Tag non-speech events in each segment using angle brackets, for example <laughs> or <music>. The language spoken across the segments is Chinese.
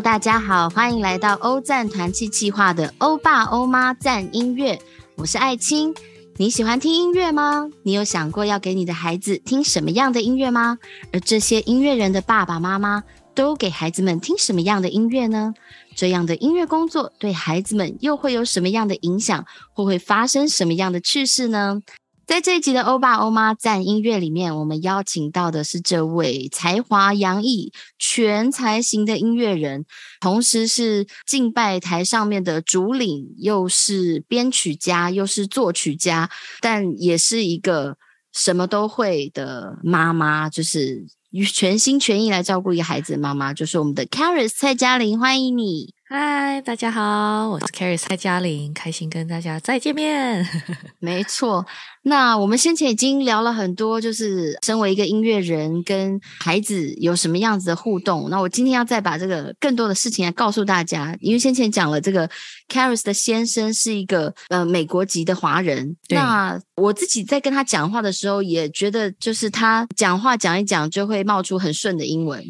大家好，欢迎来到欧赞团契计划的欧爸欧妈赞音乐，我是艾青。你喜欢听音乐吗？你有想过要给你的孩子听什么样的音乐吗？而这些音乐人的爸爸妈妈都给孩子们听什么样的音乐呢？这样的音乐工作对孩子们又会有什么样的影响，或会发生什么样的趣事呢？在这一集的欧爸欧妈赞音乐里面，我们邀请到的是这位才华洋溢、全才型的音乐人，同时是敬拜台上面的主领，又是编曲家，又是作曲家，但也是一个什么都会的妈妈，就是全心全意来照顾一个孩子的妈妈，就是我们的 Caris 蔡嘉玲，欢迎你。嗨，大家好，我是 Carrie 蔡嘉玲，开心跟大家再见面。<laughs> 没错，那我们先前已经聊了很多，就是身为一个音乐人跟孩子有什么样子的互动。那我今天要再把这个更多的事情来告诉大家，因为先前讲了这个 Carris 的先生是一个呃美国籍的华人。那我自己在跟他讲话的时候，也觉得就是他讲话讲一讲就会冒出很顺的英文。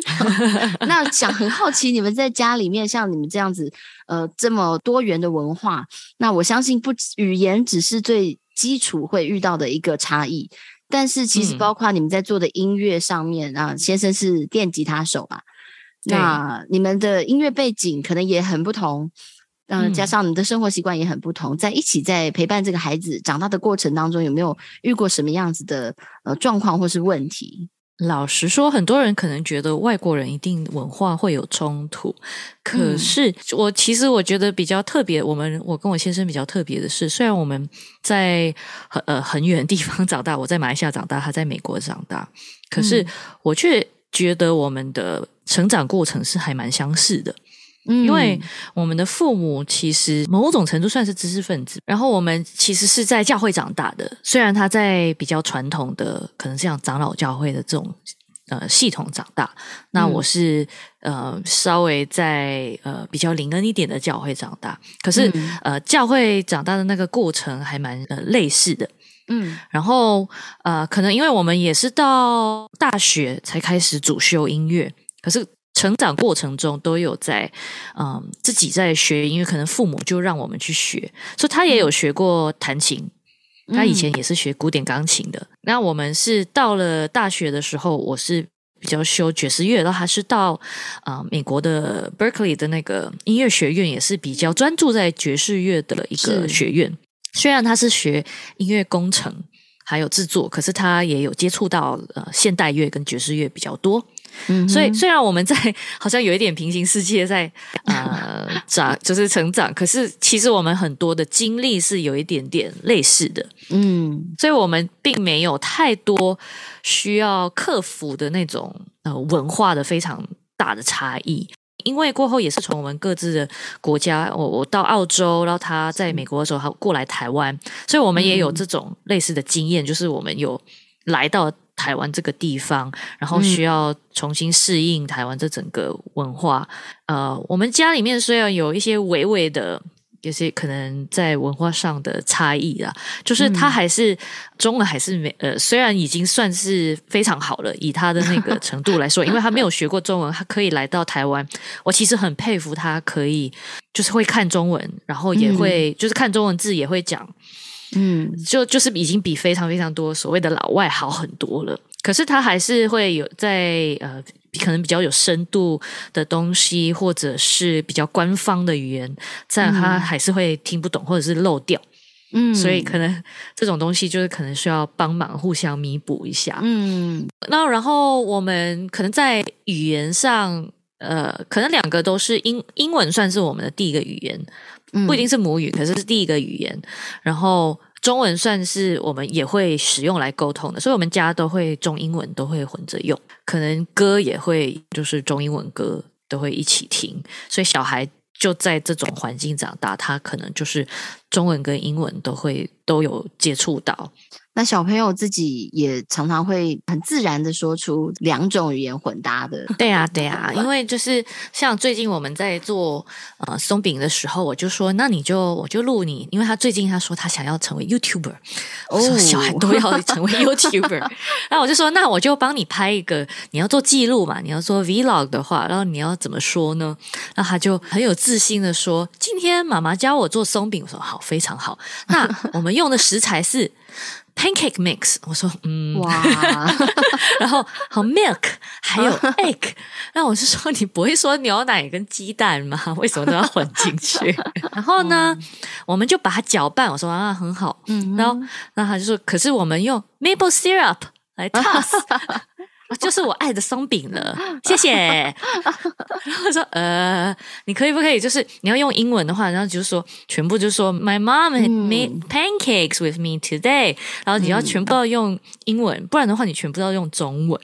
<laughs> 那想很好奇，你们在家里。里面像你们这样子，呃，这么多元的文化，那我相信不语言只是最基础会遇到的一个差异，但是其实包括你们在做的音乐上面啊，先生是电吉他手吧，那你们的音乐背景可能也很不同，嗯，加上你的生活习惯也很不同，在一起在陪伴这个孩子长大的过程当中，有没有遇过什么样子的呃状况或是问题？老实说，很多人可能觉得外国人一定文化会有冲突，可是我其实我觉得比较特别。我们我跟我先生比较特别的是，虽然我们在很呃很远的地方长大，我在马来西亚长大，他在美国长大，可是我却觉得我们的成长过程是还蛮相似的。因为我们的父母其实某种程度算是知识分子，然后我们其实是在教会长大的。虽然他在比较传统的，可能像长老教会的这种呃系统长大，那我是呃稍微在呃比较灵恩一点的教会长大。可是呃教会长大的那个过程还蛮呃类似的，嗯。然后呃可能因为我们也是到大学才开始主修音乐，可是。成长过程中都有在，嗯，自己在学音乐，可能父母就让我们去学，所以他也有学过弹琴，他以前也是学古典钢琴的。那我们是到了大学的时候，我是比较修爵士乐，然后还是到啊美国的 Berkeley 的那个音乐学院，也是比较专注在爵士乐的一个学院。虽然他是学音乐工程还有制作，可是他也有接触到呃现代乐跟爵士乐比较多。嗯，所以虽然我们在好像有一点平行世界在呃长就是成长，可是其实我们很多的经历是有一点点类似的，嗯，所以我们并没有太多需要克服的那种呃文化的非常大的差异，因为过后也是从我们各自的国家，我我到澳洲，然后他在美国的时候他过来台湾，所以我们也有这种类似的经验，就是我们有来到。台湾这个地方，然后需要重新适应台湾这整个文化。呃，我们家里面虽然有一些微微的，有些可能在文化上的差异啦，就是他还是中文还是没呃，虽然已经算是非常好了，以他的那个程度来说，因为他没有学过中文，他可以来到台湾，我其实很佩服他，可以就是会看中文，然后也会就是看中文字也会讲。嗯，就就是已经比非常非常多所谓的老外好很多了。可是他还是会有在呃，可能比较有深度的东西，或者是比较官方的语言，这样他还是会听不懂，或者是漏掉。嗯，所以可能这种东西就是可能需要帮忙互相弥补一下。嗯，那然后我们可能在语言上，呃，可能两个都是英英文算是我们的第一个语言。不一定是母语，可是是第一个语言。然后中文算是我们也会使用来沟通的，所以我们家都会中英文都会混着用。可能歌也会就是中英文歌都会一起听，所以小孩就在这种环境长大，他可能就是中文跟英文都会都有接触到。那小朋友自己也常常会很自然的说出两种语言混搭的。<laughs> 对啊，对啊，因为就是像最近我们在做呃松饼的时候，我就说，那你就我就录你，因为他最近他说他想要成为 YouTuber，我说小孩都要成为 YouTuber，<laughs> 然后我就说，那我就帮你拍一个，你要做记录嘛，你要做 Vlog 的话，然后你要怎么说呢？那他就很有自信的说，今天妈妈教我做松饼，我说好，非常好。那我们用的食材是。Pancake mix，我说嗯，哇，<laughs> 然后好 milk，还有 egg，那我是说你不会说牛奶跟鸡蛋吗？<laughs> 为什么都要混进去？<laughs> 然后呢，我们就把它搅拌。我说啊，很好，嗯，然后那他就说，可是我们用 maple syrup 来 toss。就是我爱的松饼了，谢谢。然 <laughs> 后说，呃，你可以不可以？就是你要用英文的话，然后就是说，全部就说 My mom made pancakes with me today。然后你要全部要用英文，不然的话，你全部要用中文。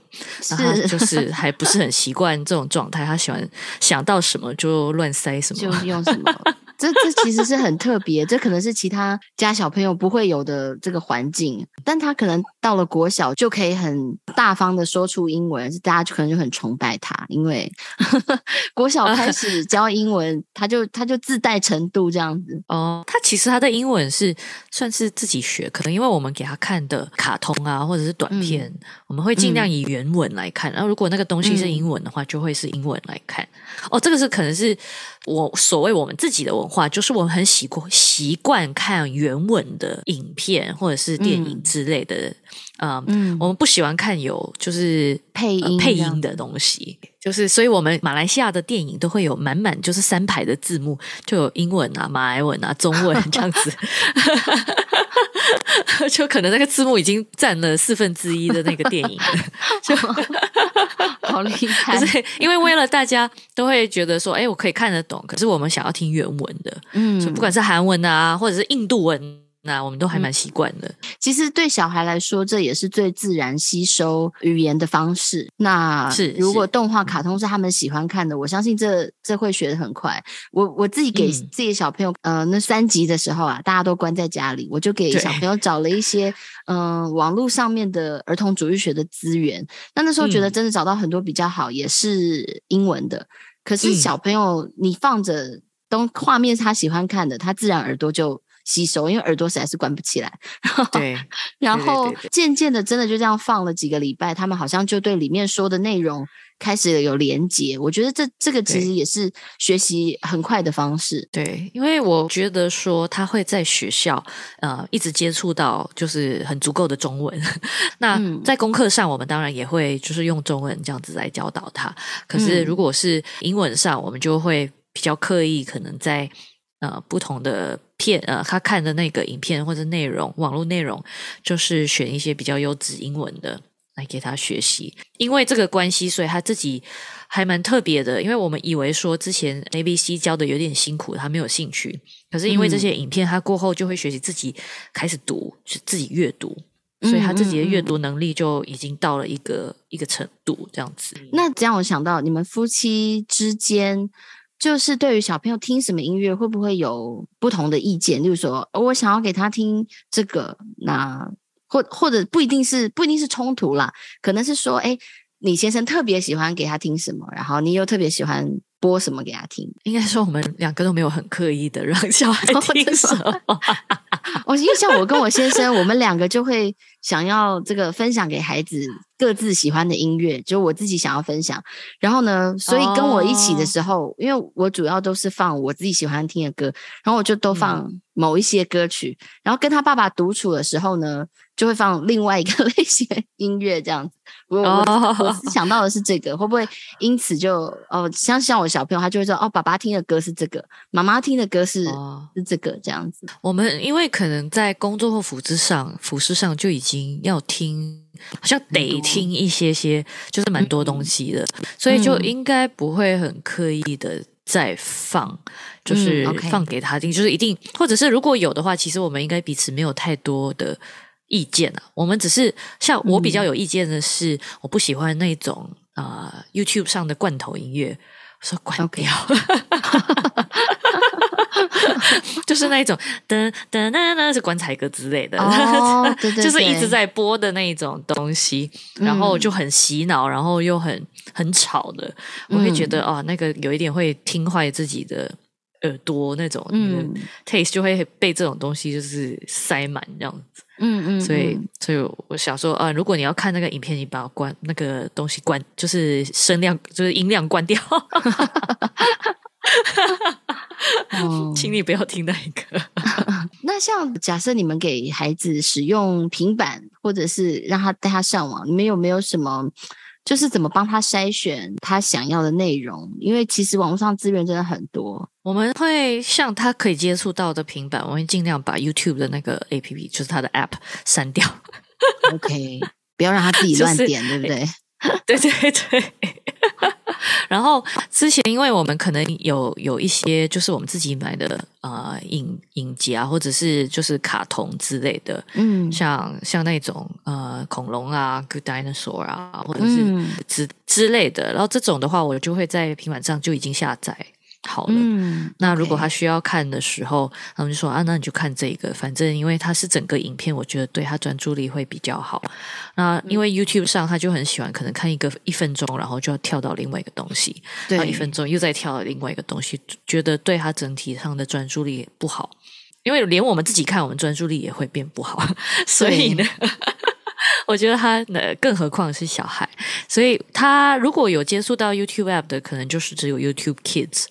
然后就是还不是很习惯这种状态，他喜欢想到什么就乱塞什么，就用什么。这这其实是很特别，这可能是其他家小朋友不会有的这个环境，但他可能到了国小就可以很大方的说出英文，大家就可能就很崇拜他，因为 <laughs> 国小开 <laughs> 始教英文，他就他就自带程度这样子。哦，他其实他的英文是算是自己学，可能因为我们给他看的卡通啊，或者是短片，我们会尽量以原文来看，然后如果那个东西是英文的话，就会是英文来看。哦，这个是可能是我所谓我们自己的文化，就是我们很习惯习惯看原文的影片或者是电影之类的，嗯，我们不喜欢看有就是配音配音的东西，就是所以我们马来西亚的电影都会有满满就是三排的字幕，就有英文啊、马来文啊、中文这样子。<laughs> 就可能那个字幕已经占了四分之一的那个电影，<laughs> 就好厉 <laughs> 害。因为为了大家都会觉得说，哎，我可以看得懂，可是我们想要听原文的，嗯，不管是韩文啊，或者是印度文。那我们都还蛮习惯的。其实对小孩来说，这也是最自然吸收语言的方式。那是如果动画卡通是他们喜欢看的，我相信这这会学的很快。我我自己给自己小朋友，呃，那三集的时候啊，大家都关在家里，我就给小朋友找了一些，嗯，网络上面的儿童主义学的资源。那那时候觉得真的找到很多比较好，也是英文的。可是小朋友，你放着东画面是他喜欢看的，他自然耳朵就。吸收，因为耳朵实在是关不起来。<laughs> 对，然后渐渐的，真的就这样放了几个礼拜，他们好像就对里面说的内容开始有连接。我觉得这这个其实也是学习很快的方式。对，因为我觉得说他会在学校呃一直接触到就是很足够的中文。那在功课上，我们当然也会就是用中文这样子来教导他。可是如果是英文上，我们就会比较刻意，可能在。呃，不同的片，呃，他看的那个影片或者内容，网络内容，就是选一些比较优质英文的来给他学习。因为这个关系，所以他自己还蛮特别的。因为我们以为说之前 A B C 教的有点辛苦，他没有兴趣。可是因为这些影片，他过后就会学习自己开始读，自己阅读，所以他自己的阅读能力就已经到了一个一个程度，这样子。那这样我想到，你们夫妻之间。就是对于小朋友听什么音乐，会不会有不同的意见？例如说，我想要给他听这个，那或或者不一定是不一定是冲突啦，可能是说，哎，你先生特别喜欢给他听什么，然后你又特别喜欢播什么给他听。应该说，我们两个都没有很刻意的让小孩听什么。我 <laughs> 因为像我跟我先生，我们两个就会想要这个分享给孩子。各自喜欢的音乐，就我自己想要分享。然后呢，所以跟我一起的时候，因为我主要都是放我自己喜欢听的歌，然后我就都放某一些歌曲。然后跟他爸爸独处的时候呢，就会放另外一个 <laughs> 类型的音乐，这样子。我我想到的是这个，会不会因此就哦，像像我小朋友，他就会说哦，爸爸听的歌是这个，妈妈听的歌是是这个，这样子。我们因为可能在工作或服饰上，服饰上就已经要听。好像得听一些些，就是蛮多东西的，所以就应该不会很刻意的再放，就是放给他听，就是一定，或者是如果有的话，其实我们应该彼此没有太多的意见啊。我们只是像我比较有意见的是，我不喜欢那种啊 YouTube 上的罐头音乐，说关掉。<laughs> <laughs> 就是那一种噔噔噔噔是棺材歌之类的，哦 <laughs> 对对就是一对直在播的那一种东西，然后就很洗脑，然后又很很吵的，我会觉得嗯。哦，那个有一点会听坏自己的耳朵那种，嗯。嗯，taste 就会被这种东西就是塞满这样子。嗯嗯，所以嗯，所以我想说，啊，如果你要看那个影片，你把关那个东西关，就是声量，就是音量关掉，<laughs> 哦 <laughs> 请你不要听那一个。<laughs> 那像假设你们给孩子使用平板，或者是让他带他上网，你们有没有什么？就是怎么帮他筛选他想要的内容？因为其实网络上资源真的很多。我们会像他可以接触到的平板，我会尽量把 YouTube 的那个 APP，就是他的 App 删掉。OK，不要让他自己 <laughs> 就是乱点，对不对？对对对。然后之前，因为我们可能有有一些就是我们自己买的呃影影集啊，或者是就是卡通之类的，嗯。像像那种呃恐龙啊，Good Dinosaur 啊，或者是嗯。之、之类的。然后这种的话，我就会在平板上就已经下载好了。嗯，那如果他需要看的时候，他们就说啊，那你就看这个，反正因为它是整个影片，我觉得对他专注力会比较好。那因为 YouTube 上他就很喜欢，可能看一个一分钟，然后就要跳到另外一个东西，然后对一分钟又再跳到另外一个东西，觉得对他整体上的专注力也不好。因为连我们自己看，我们专注力也会变不好，<laughs> 所以呢。<laughs> 我觉得他呃，更何况是小孩，所以他如果有接触到 YouTube App 的，可能就是只有 YouTube Kids。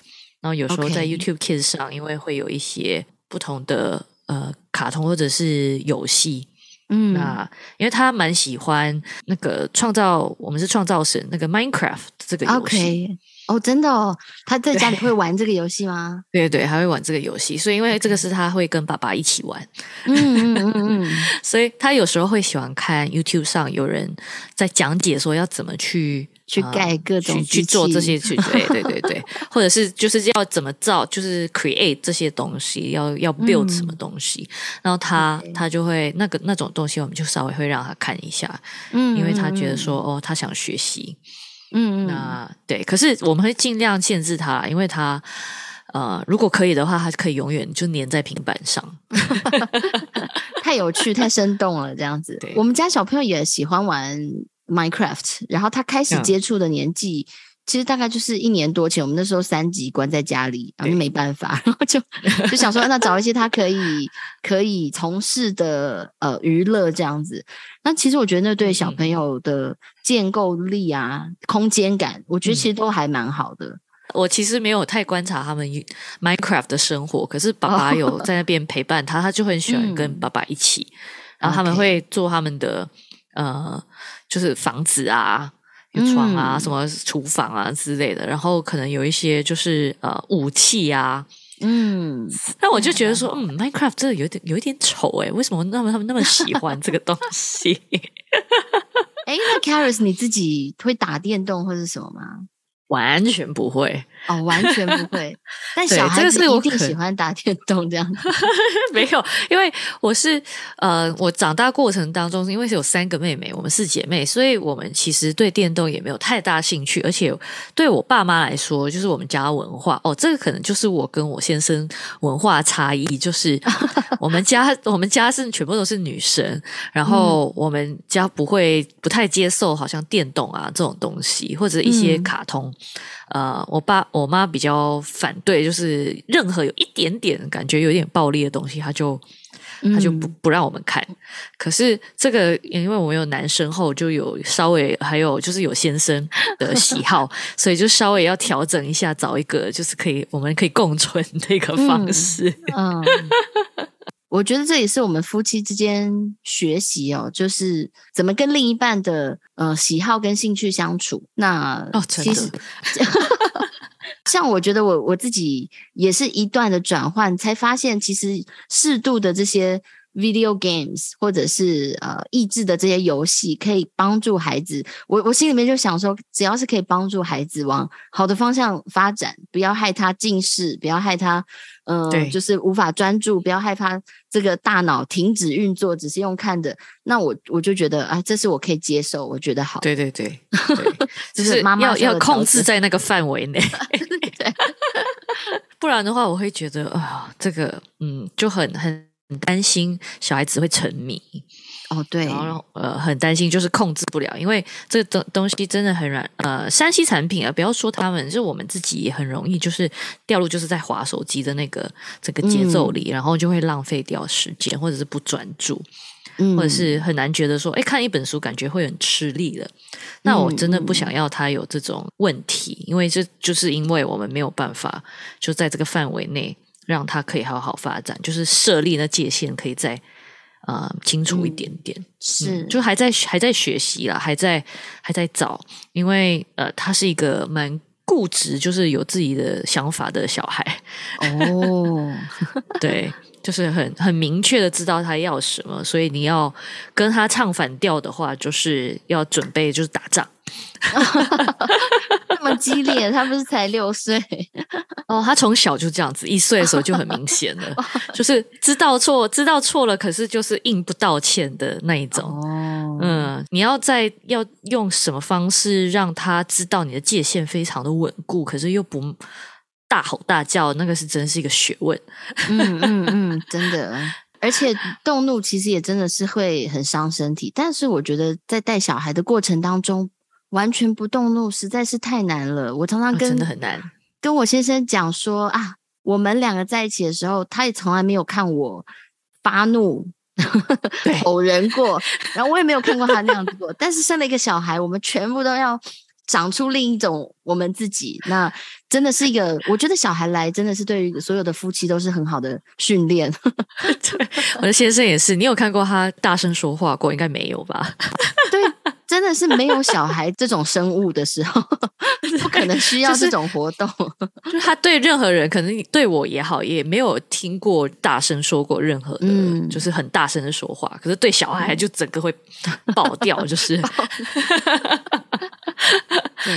然后有时候在 YouTube Kids 上，因为会有一些不同的呃卡通或者是游戏，嗯。那因为他蛮喜欢那个创造，我们是创造神那个 Minecraft 这个游戏。OK，哦，真的哦，他在家里会玩这个游戏吗？对 <laughs> 对，还会玩这个游戏，所以因为这个是他会跟爸爸一起玩，嗯嗯嗯嗯，<laughs> 所以他有时候会喜欢看 YouTube 上有人在讲解说要怎么去去呃盖各种去去做这些去对对对对，<laughs> 或者是就是要怎么造，就是 create 这些东西，要要 build 什么东西，然后他他就会那个那种东西，我们就稍微会让他看一下，嗯，因为他觉得说哦，他想学习，嗯，那对，可是我们会尽量限制他，因为他。呃，如果可以的话，他可以永远就粘在平板上。<laughs> <laughs> 太有趣、太生动了，这样子对。我们家小朋友也喜欢玩 Minecraft，然后他开始嗯。接触的年纪。其实大概就是一年多前，我们那时候三级关在家里，然后就没办法，然后就 <laughs> 就想说，那找一些他可以可以从事的呃娱乐这样子。那其实我觉得那对小嗯。朋友的建构力啊、空间感，我觉得其实都还蛮好的。我其实没有太观察他们 Minecraft 的生活，可是爸爸有在那边陪伴他，他就很喜欢跟爸爸一起，然后他们会做他们的呃，就是房子啊。有床啊，嗯什么厨房啊之类的，然后可能有一些就是呃武器啊，嗯，那我就觉得说，嗯，Minecraft 真的有点有一点丑诶，为什么那么他们那么喜欢这个东西？<laughs> 哎，那 Caris 你自己会打电动或者什么吗？完全不会，哦，完全不会。但小孩这个子一定是我可喜 <laughs> 欢打电动这样子。<laughs> 没有，因为我是呃，我长大过程当中，因为是有三个妹妹，我们是姐妹，所以我们其实对电动也没有太大兴趣，而且对我爸妈来说，就是我们家文化哦，这个可能就是我跟我先生文化差异，就是 <laughs> 我们家我们家是全部都是女生，然后我们家不会不太接受好像电动啊这种东西，或者一些嗯卡通。呃，我爸我妈比较反对，就是任何有一点点感觉有点暴力的东西，她就她就不嗯不让我们看。可是这个，因为我们有男生后，就有稍微还有就是有先生的喜好，<laughs> 所以就稍微要调整一下，找一个就是可以我们可以共存的一个方式。嗯，我觉得这也是我们夫妻之间学习哦，就是怎么跟另一半的呃喜好跟兴趣相处。那哦真的其实 <laughs> 像我觉得我我自己也是一段的转换，才发现其实适度的这些 video games 或者是呃益智的这些游戏，可以帮助孩子。我我心里面就想说，只要是可以帮助孩子往好的方向发展，不要害他近视，不要害他呃对就是无法专注，不要害怕这个大脑停止运作，只是用看的。那我我就觉得啊，这是我可以接受，我觉得好。对 <laughs> 对对，对就 <laughs> 就是是妈妈要要控制在那个范围内。<laughs> 对不然的话，我会觉得啊、这个嗯，就很很担心小孩子会沉迷。哦，对，然后呃，很担心就是控制不了，因为这个东东西真的很软。呃，山西产品啊，不要说他们，就我们自己也很容易就是掉入就是在划手机的那个这个节奏里，然后就会浪费掉时间，或者是不专注，或者是很难觉得说，哎，看一本书感觉会很吃力的。那我真的不想要他有这种问题，因为这就是因为我们没有办法就在这个范围内让他可以好好发展，就是设立那界限，可以再。呃，清楚一点点是，就还在还在学习啦，还在还在找，因为呃，他是一个蛮固执，就是有自己的想法的小孩哦，<laughs> 对，就是很很明确的知道他要什么，所以你要跟他唱反调的话，就是要准备就是打仗。<laughs> 那么激烈，他不是才六岁 <laughs> 哦？他从小就这样子，一岁的时候就很明显了，就是知道错，知道错了，可是就是硬不道歉的那一种。哦，嗯，你要在要用什么方式让他知道你的界限非常的稳固，可是又不大吼大叫，那个是真是一个学问。嗯嗯嗯，真的，而且动怒其实也真的是会很伤身体。但是我觉得在带小孩的过程当中。完全不动怒实在是太难了。我常常跟真的很难跟我先生讲说啊，我们两个在一起的时候，他也从来没有看我发怒吼人过，然后我也没有看过他那样子过。但是生了一个小孩，我们全部都要。长出另一种我们自己，那真的是一个，我觉得小孩来真的是对于所有的夫妻都是很好的训练。<laughs> 对，我的先生也是，你有看过他大声说话过？应该没有吧？对，真的是没有小孩这种生物的时候，不可能需要这种活动。就是他对任何人，可能对我也好，也没有听过大声说过任何的，就是很大声的说话。可是对小孩，就整个会 <laughs> 爆掉，就是。<laughs>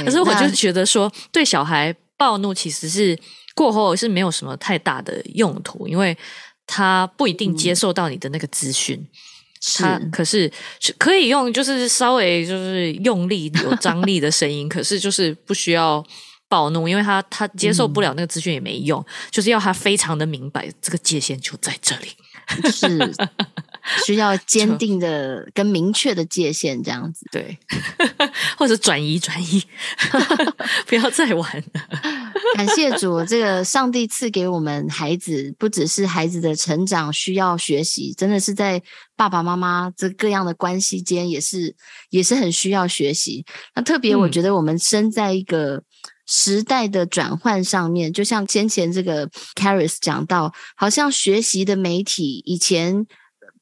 可是我就觉得说，对小孩暴怒其实是过后是没有什么太大的用途，因为他不一定接受到你的那个资讯。他可是可以用，就是稍微就是用力有张力的声音，<laughs> 可是就是不需要暴怒，因为他他接受不了那个资讯也没用，就是要他非常的明白这个界限就在这里。是。<laughs> 需要坚定的跟明确的界限，这样子对，<laughs> 或者转移转移，不要再玩了。感谢主，这个上帝赐给我们孩子，不只是孩子的成长需要学习，真的是在爸爸妈妈这各样的关系间，也是也是很需要学习。那特别，我觉得我们生在一个时代的转换上面，就像先前这个 Caris 讲到，好像学习的媒体以前。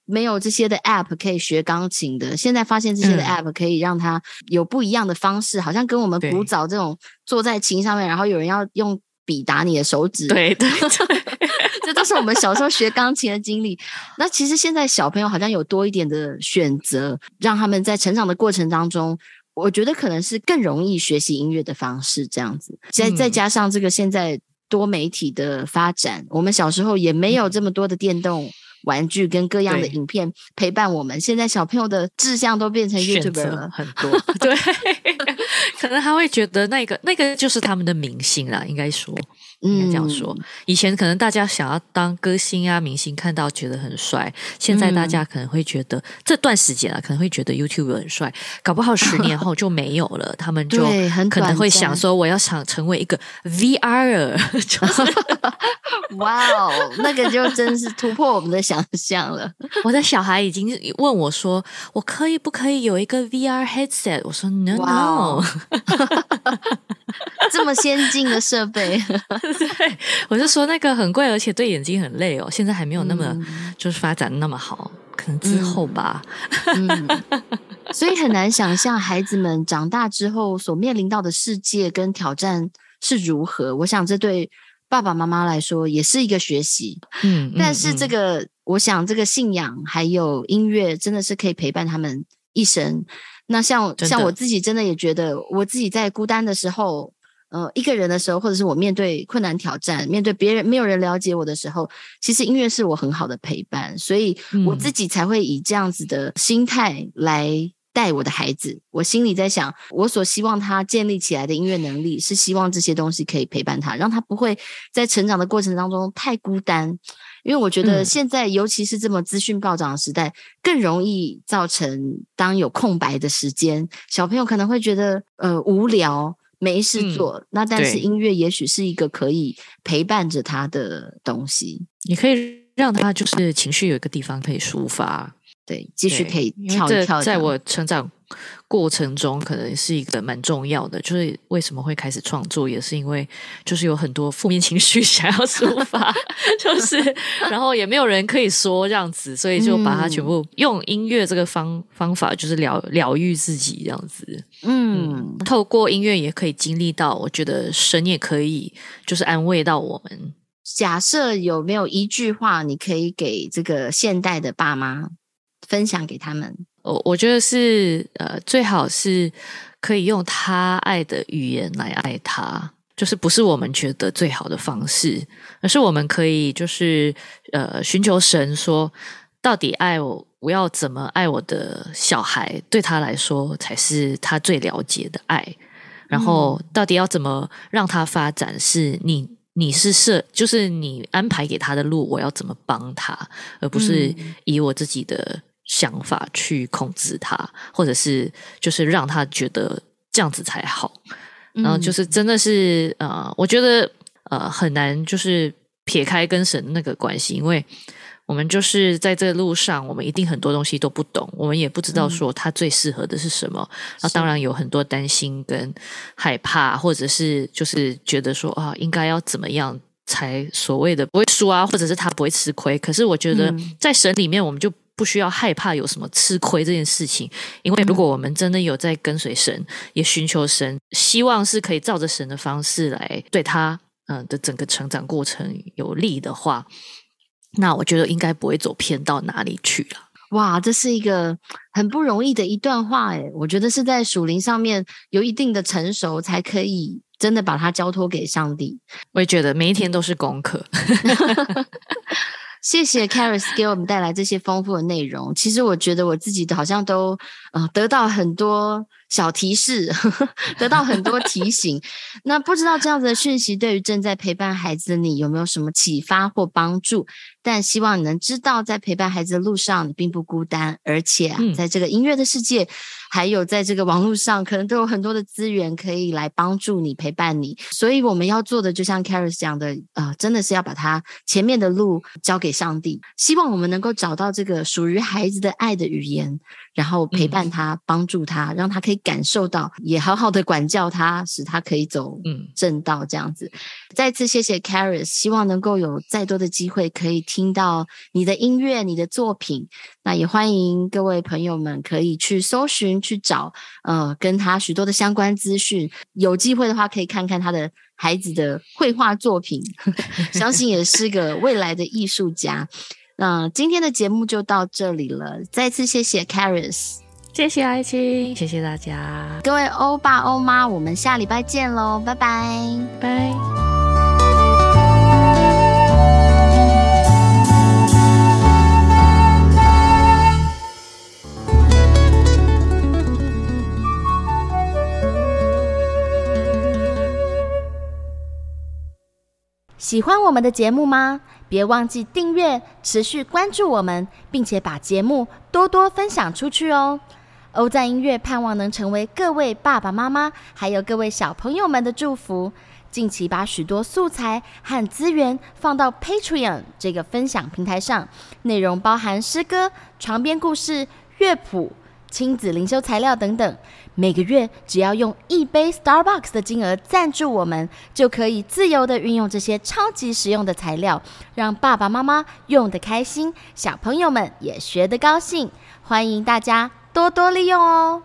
没有这些的 app 可以学钢琴的，现在发现这些的 app 可以让他有不一样的方式，好像跟我们古早这种坐在琴上面，然后有人要用笔打你的手指，对 <laughs> 对，这都是我们小时候学钢琴的经历。那其实现在小朋友好像有多一点的选择，让他们在成长的过程当中，我觉得可能是更容易学习音乐的方式，这样子。再再加上这个现在多媒体的发展，我们小时候也没有这么多的电动。玩具跟各样的影片陪伴我们，现在小朋友的志向都变成 YouTube 了，很多。<laughs> 对，<laughs> 可能他会觉得那个那个就是他们的明星啦，应该说。应该这样说，以前可能大家想要当歌星啊、明星，看到觉得很帅。现在大家可能会觉得这段时间啊，可能会觉得 YouTube 很帅。搞不好十年后就没有了，他们就 <laughs> 可能会想说：“我要想成为一个 VR。<laughs> ” <laughs> 哇哦，那个就真是突破我们的想象了。我的小孩已经问我说：“我可以不可以有一个 VR headset？” 我说：“No no。”这么先进的设备。<laughs> 对，我就说那个很贵，而且对眼睛很累哦。现在还没有那么就是发展那么好，可能之后吧。嗯所以很难想象孩子们长大之后所面临到的世界跟挑战是如何。我想这对爸爸妈妈来说也是一个学习。嗯，但是这个我想这个信仰还有音乐真的是可以陪伴他们一生。那像像我自己真的也觉得，我自己在孤单的时候。呃，一个人的时候，或者是我面对困难挑战，面对别人没有人了解我的时候，其实音乐是我很好的陪伴，所以我自己才会以这样子的心态来带我的孩子。我心里在想，我所希望他建立起来的音乐能力，是希望这些东西可以陪伴他，让他不会在成长的过程当中太孤单。因为我觉得现在，尤其是这么资讯暴涨的时代，更容易造成当有空白的时间，小朋友可能会觉得呃无聊。没事做，那但是音乐也许是一个可以陪伴着他的东西，你可以让他就是情绪有一个地方可以抒发，对，继续可以跳一跳。在我成长。过程中可能是一个蛮重要的，就是为什么会开始创作，也是因为就是有很多负面情绪 <laughs> 想要抒发，<laughs> 就是然后也没有人可以说这样子，所以就把它全部用音乐这个方方法，就是疗疗愈自己这样子。嗯，透过音乐也可以经历到，我觉得神也可以就是安慰到我们。假设有没有一句话，你可以给这个现代的爸妈分享给他们？我我觉得是呃，最好是可以用他爱的语言来爱他，就是不是我们觉得最好的方式，而是我们可以就是呃寻求神说，到底爱我，我要怎么爱我的小孩，对他来说才是他最了解的爱。然后到底要怎么让他发展，是你你是设，就是你安排给他的路，我要怎么帮他，而不是以我自己的。想法去控制他，或者是就是让他觉得这样子才好，然后就是真的是呃，我觉得呃很难就是撇开跟神那个关系，因为我们就是在这路上，我们一定很多东西都不懂，我们也不知道说他最适合的是什么。那当然有很多担心跟害怕，或者是就是觉得说啊，应该要怎么样才所谓的不会输啊，或者是他不会吃亏。可是我觉得在神里面，我们就。不需要害怕有什么吃亏这件事情，因为如果我们真的有在跟随神，也寻求神，希望是可以照着神的方式来对他，嗯的整个成长过程有利的话，那我觉得应该不会走偏到哪里去了。哇，这是一个很不容易的一段话，诶我觉得是在属灵上面有一定的成熟，才可以真的把它交托给上帝。我也觉得每一天都是功课。谢谢 <laughs> Caris 给我们带来这些丰富的内容。其实我觉得我自己好像都呃得到很多小提示，<laughs> 得到很多提醒。那不知道这样子的讯息对于正在陪伴孩子的你有没有什么启发或帮助？但希望你能知道，在陪伴孩子的路上，你并不孤单，而且啊，在这个音乐的世界，还有在这个网络上，可能都有很多的资源可以来帮助你、陪伴你。所以我们要做的，就像 Caris 讲的，呃，真的是要把他前面的路交给上帝。希望我们能够找到这个属于孩子的爱的语言。然后陪伴他，帮助他，让他可以感受到，也好好的管教他，使他可以走正道。这样子，再次谢谢 Caris，希望能够有再多的机会可以听到你的音乐、你的作品。那也欢迎各位朋友们可以去搜寻、去找，呃，跟他许多的相关资讯。有机会的话，可以看看他的孩子的绘画作品，<laughs> 相信也是个未来的艺术家。<laughs> 那今天的节目就到这里了，再次谢谢 Caris，谢谢爱情，谢谢大家，各位欧爸欧妈，我们下礼拜见喽，拜拜，拜。喜欢我们的节目吗？别忘记订阅、持续关注我们，并且把节目多多分享出去哦。欧赞音乐盼望能成为各位爸爸妈妈还有各位小朋友们的祝福。近期把许多素材和资源放到 Patreon 这个分享平台上，内容包含诗歌、床边故事、乐谱。亲子灵修材料等等，每个月只要用一杯 Starbucks 的金额赞助我们，就可以自由的运用这些超级实用的材料，让爸爸妈妈用的开心，小朋友们也学得高兴。欢迎大家多多利用哦！